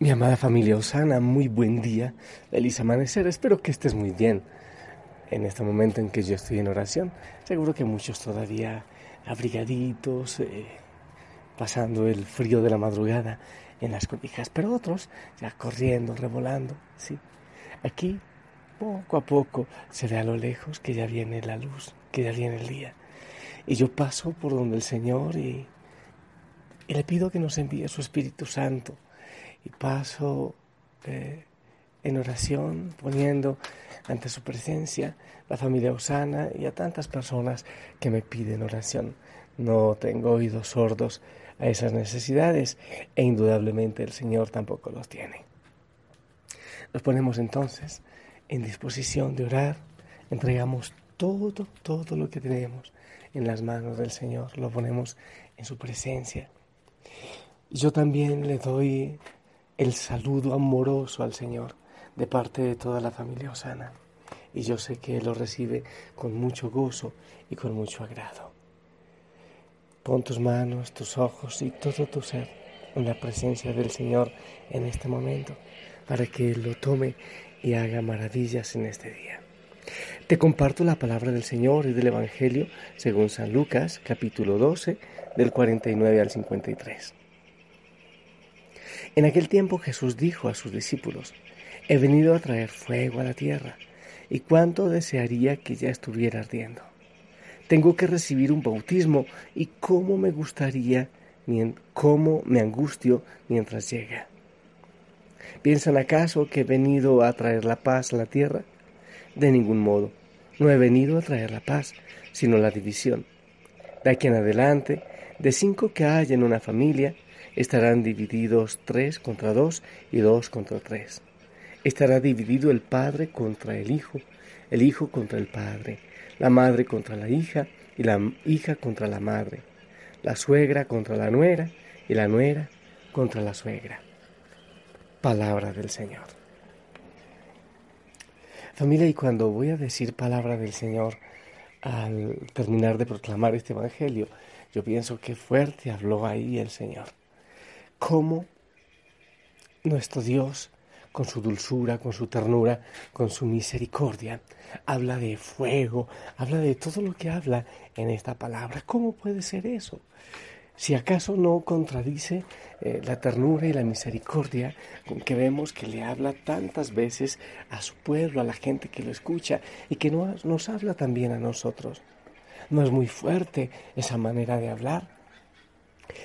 Mi amada familia Osana, muy buen día, feliz amanecer, espero que estés muy bien en este momento en que yo estoy en oración. Seguro que muchos todavía abrigaditos, eh, pasando el frío de la madrugada en las cobijas, pero otros ya corriendo, revolando, ¿sí? Aquí, poco a poco, se ve a lo lejos que ya viene la luz, que ya viene el día. Y yo paso por donde el Señor y, y le pido que nos envíe su Espíritu Santo y paso eh, en oración poniendo ante su presencia la familia Osana y a tantas personas que me piden oración. No tengo oídos sordos a esas necesidades e indudablemente el Señor tampoco los tiene. Nos ponemos entonces en disposición de orar, entregamos todo, todo lo que tenemos en las manos del Señor, lo ponemos en su presencia. Yo también le doy el saludo amoroso al Señor de parte de toda la familia Osana. Y yo sé que Él lo recibe con mucho gozo y con mucho agrado. Pon tus manos, tus ojos y todo tu ser en la presencia del Señor en este momento para que Él lo tome y haga maravillas en este día. Te comparto la palabra del Señor y del Evangelio según San Lucas capítulo 12 del 49 al 53. En aquel tiempo Jesús dijo a sus discípulos, he venido a traer fuego a la tierra, y cuánto desearía que ya estuviera ardiendo. Tengo que recibir un bautismo, y cómo me gustaría, cómo me angustio mientras llega. ¿Piensan acaso que he venido a traer la paz a la tierra? De ningún modo. No he venido a traer la paz, sino la división. De aquí en adelante, de cinco que hay en una familia, estarán divididos tres contra dos y dos contra tres. Estará dividido el padre contra el hijo, el hijo contra el padre, la madre contra la hija y la hija contra la madre, la suegra contra la nuera y la nuera contra la suegra. Palabra del Señor. Familia, y cuando voy a decir palabra del Señor al terminar de proclamar este Evangelio, yo pienso que fuerte habló ahí el Señor cómo nuestro Dios, con su dulzura, con su ternura, con su misericordia, habla de fuego, habla de todo lo que habla en esta palabra. ¿Cómo puede ser eso? Si acaso no contradice eh, la ternura y la misericordia con que vemos que le habla tantas veces a su pueblo, a la gente que lo escucha y que nos habla también a nosotros. No es muy fuerte esa manera de hablar.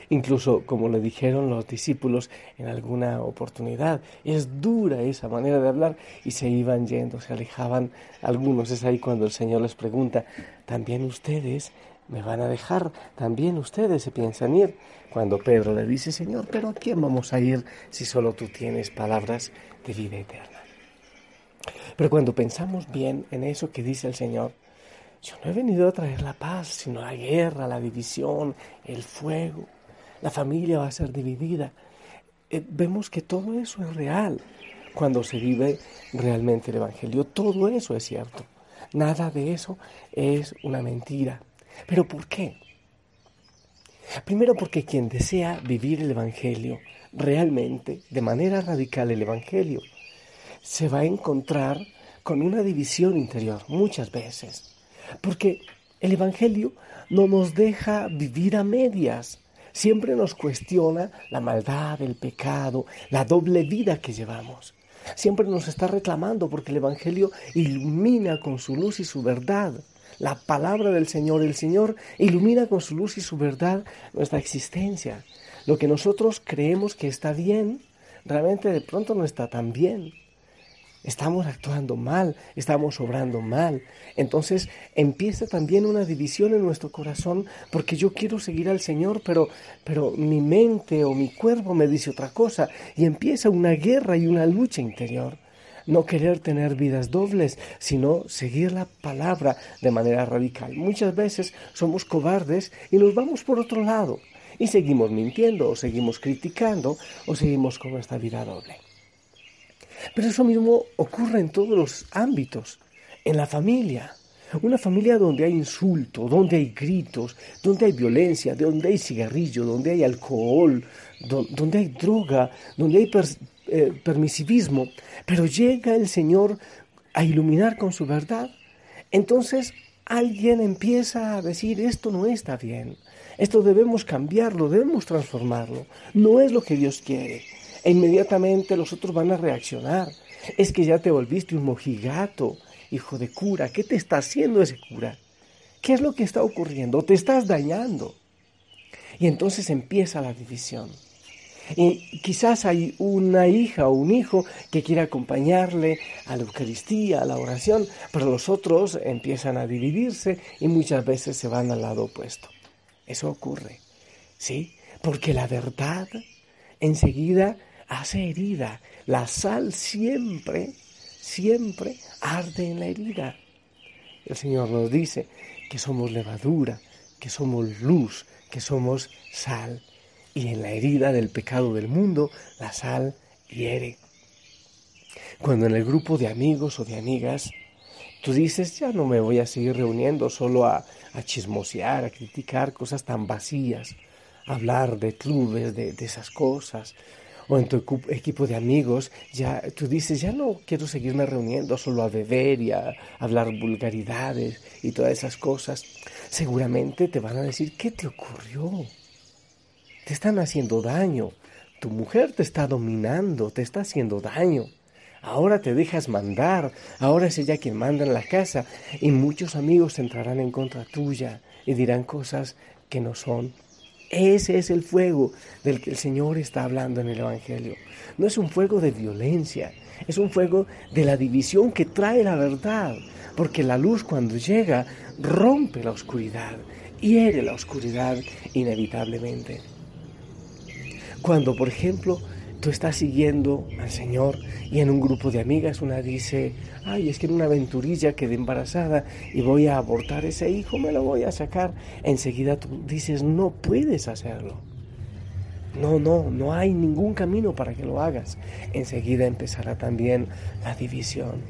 Incluso, como le dijeron los discípulos en alguna oportunidad, es dura esa manera de hablar y se iban yendo, se alejaban algunos. Es ahí cuando el Señor les pregunta, ¿también ustedes me van a dejar? ¿También ustedes se piensan ir? Cuando Pedro le dice, Señor, ¿pero a quién vamos a ir si solo tú tienes palabras de vida eterna? Pero cuando pensamos bien en eso que dice el Señor, yo no he venido a traer la paz, sino la guerra, la división, el fuego. La familia va a ser dividida. Eh, vemos que todo eso es real cuando se vive realmente el Evangelio. Todo eso es cierto. Nada de eso es una mentira. ¿Pero por qué? Primero porque quien desea vivir el Evangelio realmente, de manera radical el Evangelio, se va a encontrar con una división interior muchas veces. Porque el Evangelio no nos deja vivir a medias. Siempre nos cuestiona la maldad, el pecado, la doble vida que llevamos. Siempre nos está reclamando porque el Evangelio ilumina con su luz y su verdad. La palabra del Señor, el Señor ilumina con su luz y su verdad nuestra existencia. Lo que nosotros creemos que está bien, realmente de pronto no está tan bien. Estamos actuando mal, estamos obrando mal. Entonces empieza también una división en nuestro corazón porque yo quiero seguir al Señor, pero, pero mi mente o mi cuerpo me dice otra cosa y empieza una guerra y una lucha interior. No querer tener vidas dobles, sino seguir la palabra de manera radical. Muchas veces somos cobardes y nos vamos por otro lado y seguimos mintiendo o seguimos criticando o seguimos con esta vida doble. Pero eso mismo ocurre en todos los ámbitos, en la familia. Una familia donde hay insulto, donde hay gritos, donde hay violencia, donde hay cigarrillo, donde hay alcohol, donde hay droga, donde hay eh, permisivismo, pero llega el Señor a iluminar con su verdad. Entonces alguien empieza a decir, esto no está bien, esto debemos cambiarlo, debemos transformarlo, no es lo que Dios quiere. E inmediatamente los otros van a reaccionar. Es que ya te volviste un mojigato, hijo de cura. ¿Qué te está haciendo ese cura? ¿Qué es lo que está ocurriendo? Te estás dañando. Y entonces empieza la división. Y quizás hay una hija o un hijo que quiere acompañarle a la Eucaristía, a la oración, pero los otros empiezan a dividirse y muchas veces se van al lado opuesto. Eso ocurre, ¿sí? Porque la verdad enseguida hace herida. La sal siempre, siempre arde en la herida. El Señor nos dice que somos levadura, que somos luz, que somos sal. Y en la herida del pecado del mundo, la sal hiere. Cuando en el grupo de amigos o de amigas tú dices, ya no me voy a seguir reuniendo solo a, chismosear, a criticar cosas tan vacías, hablar de clubes, de esas cosas, o en tu equipo de amigos, ya tú dices, ya no quiero seguirme reuniendo solo a beber y a hablar vulgaridades y todas esas cosas, seguramente te van a decir, ¿qué te ocurrió? Te están haciendo daño, tu mujer te está dominando, te está haciendo daño. Ahora te dejas mandar, ahora es ella quien manda en la casa y muchos amigos entrarán en contra tuya y dirán cosas que no son ese es el fuego del que el Señor está hablando en el Evangelio. No es un fuego de violencia, es un fuego de la división que trae la verdad, porque la luz cuando llega rompe la oscuridad, hiere la oscuridad inevitablemente. Cuando, por ejemplo, tú estás siguiendo al Señor y en un grupo de amigas una dice, ay, es que en una aventurilla quedé embarazada y voy a abortar ese hijo, me lo voy a sacar. Enseguida tú dices, no puedes hacerlo. No, no, no hay ningún camino para que lo hagas. Enseguida empezará también la división.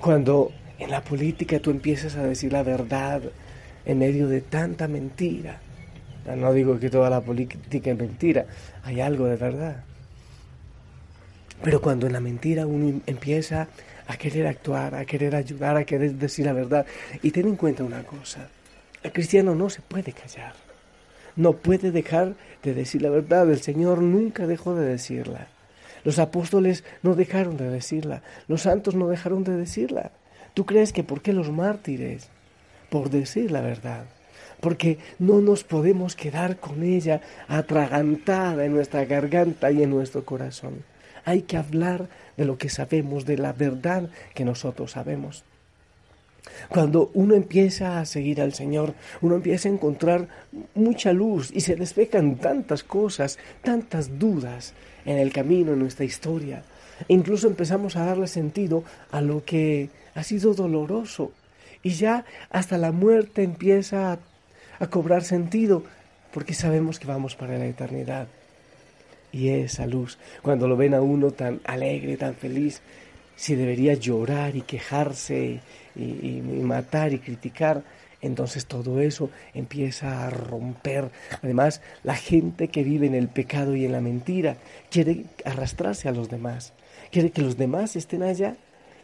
Cuando en la política tú empiezas a decir la verdad en medio de tanta mentira, no digo que toda la política es mentira, hay algo de verdad. Pero cuando en la mentira uno empieza a querer actuar, a querer ayudar, a querer decir la verdad, y ten en cuenta una cosa, el cristiano no se puede callar, no puede dejar de decir la verdad, el Señor nunca dejó de decirla, los apóstoles no dejaron de decirla, los santos no dejaron de decirla. ¿Tú crees que por qué los mártires? Por decir la verdad porque no nos podemos quedar con ella atragantada en nuestra garganta y en nuestro corazón. Hay que hablar de lo que sabemos, de la verdad que nosotros sabemos. Cuando uno empieza a seguir al Señor, uno empieza a encontrar mucha luz y se despejan tantas cosas, tantas dudas en el camino, en nuestra historia. E incluso empezamos a darle sentido a lo que ha sido doloroso. Y ya hasta la muerte empieza a a cobrar sentido, porque sabemos que vamos para la eternidad. Y esa luz, cuando lo ven a uno tan alegre, tan feliz, si debería llorar y quejarse y, matar y criticar, entonces todo eso empieza a romper. Además, la gente que vive en el pecado y en la mentira quiere arrastrarse a los demás, quiere que los demás estén allá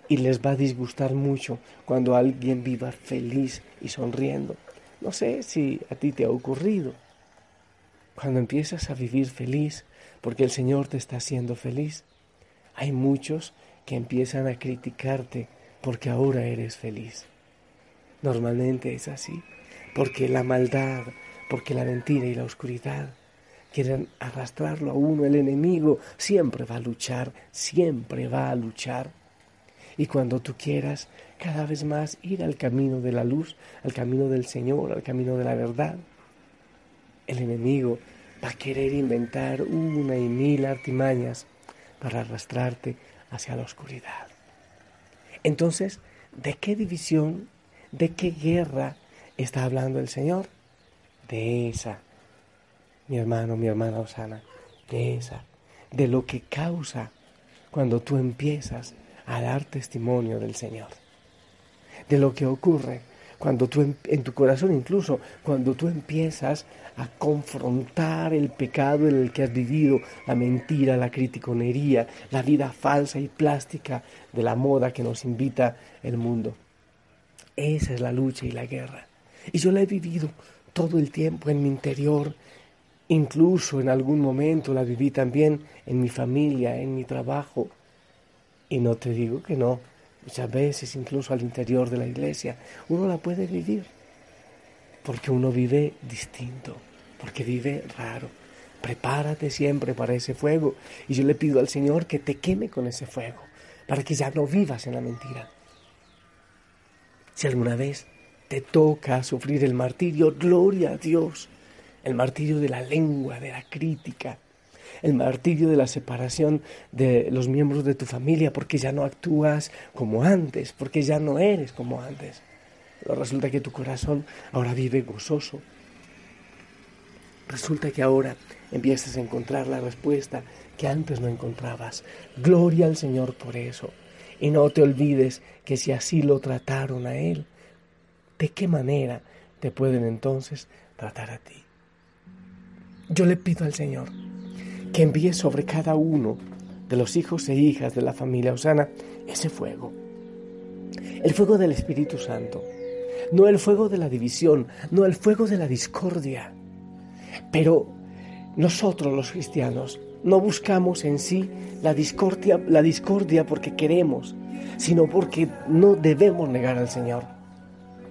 y les va a disgustar mucho cuando alguien viva feliz y sonriendo. No sé si a ti te ha ocurrido. Cuando empiezas a vivir feliz, porque el Señor te está haciendo feliz, hay muchos que empiezan a criticarte porque ahora eres feliz. Normalmente es así, porque la maldad, porque la mentira y la oscuridad quieren arrastrarlo a uno. El enemigo siempre va a luchar, siempre va a luchar. Y cuando tú quieras cada vez más ir al camino de la luz, al camino del Señor, al camino de la verdad, el enemigo va a querer inventar una y mil artimañas para arrastrarte hacia la oscuridad. Entonces, ¿de qué división, de qué guerra está hablando el Señor? De esa, mi hermano, mi hermana Osana, de esa, de lo que causa cuando tú empiezas a dar testimonio del Señor, de lo que ocurre cuando tú en, tu corazón incluso, cuando tú empiezas a confrontar el pecado en el que has vivido, la mentira, la criticonería, la vida falsa y plástica de la moda que nos invita el mundo. Esa es la lucha y la guerra. Y yo la he vivido todo el tiempo en mi interior, incluso en algún momento la viví también en mi familia, en mi trabajo. Y no te digo que no, muchas veces incluso al interior de la iglesia, uno la puede vivir, porque uno vive distinto, porque vive raro. Prepárate siempre para ese fuego y yo le pido al Señor que te queme con ese fuego, para que ya no vivas en la mentira. Si alguna vez te toca sufrir el martirio, gloria a Dios, el martirio de la lengua, de la crítica, el martirio de la separación de los miembros de tu familia porque ya no actúas como antes, porque ya no eres como antes. Pero resulta que tu corazón ahora vive gozoso. Resulta que ahora empiezas a encontrar la respuesta que antes no encontrabas. Gloria al Señor por eso. Y no te olvides que si así lo trataron a Él, ¿de qué manera te pueden entonces tratar a ti? Yo le pido al Señor que envíe sobre cada uno de los hijos e hijas de la familia Osana ese fuego. El fuego del Espíritu Santo. No el fuego de la división, no el fuego de la discordia. Pero nosotros los cristianos no buscamos en sí la discordia, la discordia porque queremos, sino porque no debemos negar al Señor.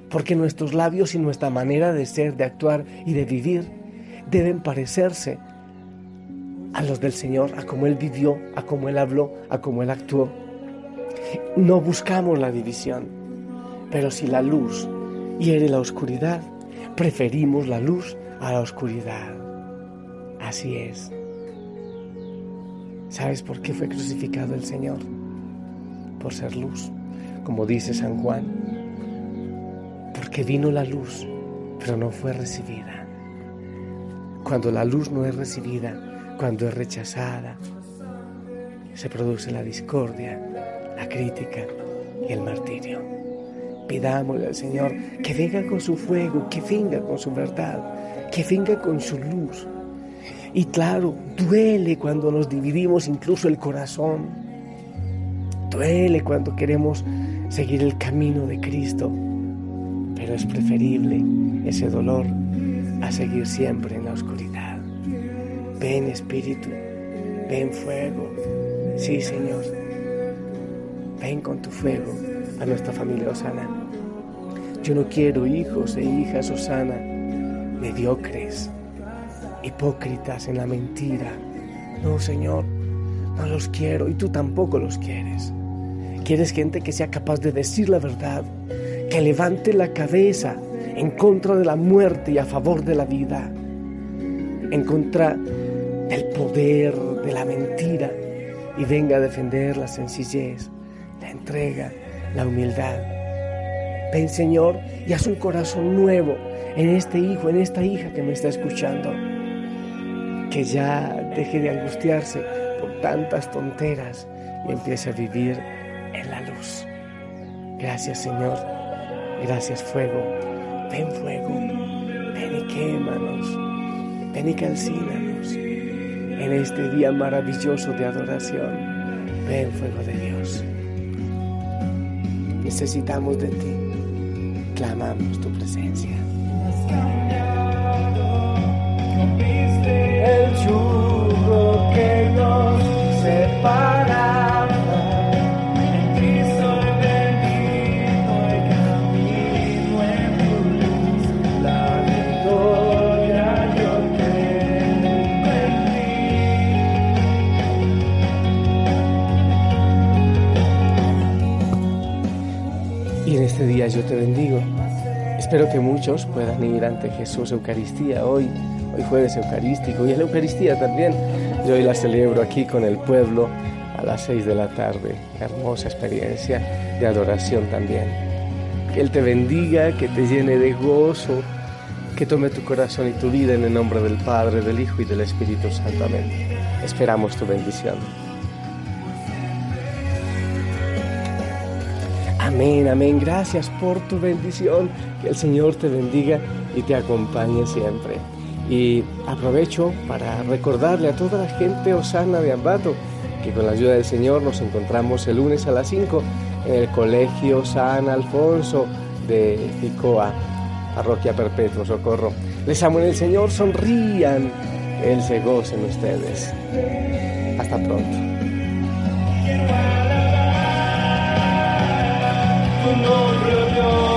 Porque nuestros labios y nuestra manera de ser, de actuar y de vivir deben parecerse a los del Señor, a cómo Él vivió, a cómo Él habló, a cómo Él actuó. No buscamos la división, pero si la luz hiere la oscuridad, preferimos la luz a la oscuridad. Así es. ¿Sabes por qué fue crucificado el Señor? Por ser luz, como dice San Juan. Porque vino la luz, pero no fue recibida. Cuando la luz no es recibida, cuando es rechazada, se produce la discordia, la crítica y el martirio. Pidámosle al Señor que venga con su fuego, que venga con su verdad, que venga con su luz. Y claro, duele cuando nos dividimos incluso el corazón. Duele cuando queremos seguir el camino de Cristo. Pero es preferible ese dolor a seguir siempre. Ven Espíritu, ven fuego. Sí, Señor. Ven con tu fuego a nuestra familia Osana. Yo no quiero hijos e hijas Osana mediocres, hipócritas en la mentira. No, Señor, no los quiero y tú tampoco los quieres. Quieres gente que sea capaz de decir la verdad, que levante la cabeza en contra de la muerte y a favor de la vida, en contra del poder de la mentira y venga a defender la sencillez, la entrega, la humildad. Ven Señor y haz un corazón nuevo en este hijo, en esta hija que me está escuchando. Que ya deje de angustiarse por tantas tonteras y empiece a vivir en la luz. Gracias Señor, gracias fuego, ven fuego, ven y quémanos, ven y calcínanos en este día maravilloso de adoración. Ven fuego de Dios. Necesitamos de ti. Clamamos tu presencia. Yo te bendigo. Espero que muchos puedan ir ante Jesús Eucaristía hoy. Hoy jueves eucarístico y la Eucaristía también. Yo hoy la celebro aquí con el pueblo a las seis de la tarde. Hermosa experiencia de adoración también. Que Él te bendiga, que te llene de gozo, que tome tu corazón y tu vida en el nombre del Padre, del Hijo y del Espíritu Santo. Amén. Esperamos tu bendición. Amén, amén. Gracias por tu bendición. Que el Señor te bendiga y te acompañe siempre. Y aprovecho para recordarle a toda la gente osana de Ambato que con la ayuda del Señor nos encontramos el lunes a las 5 en el Colegio San Alfonso de Ficoa, Parroquia Perpetuo Socorro. Les amo en el Señor, sonrían, Él se goce en ustedes. Hasta pronto. No robią.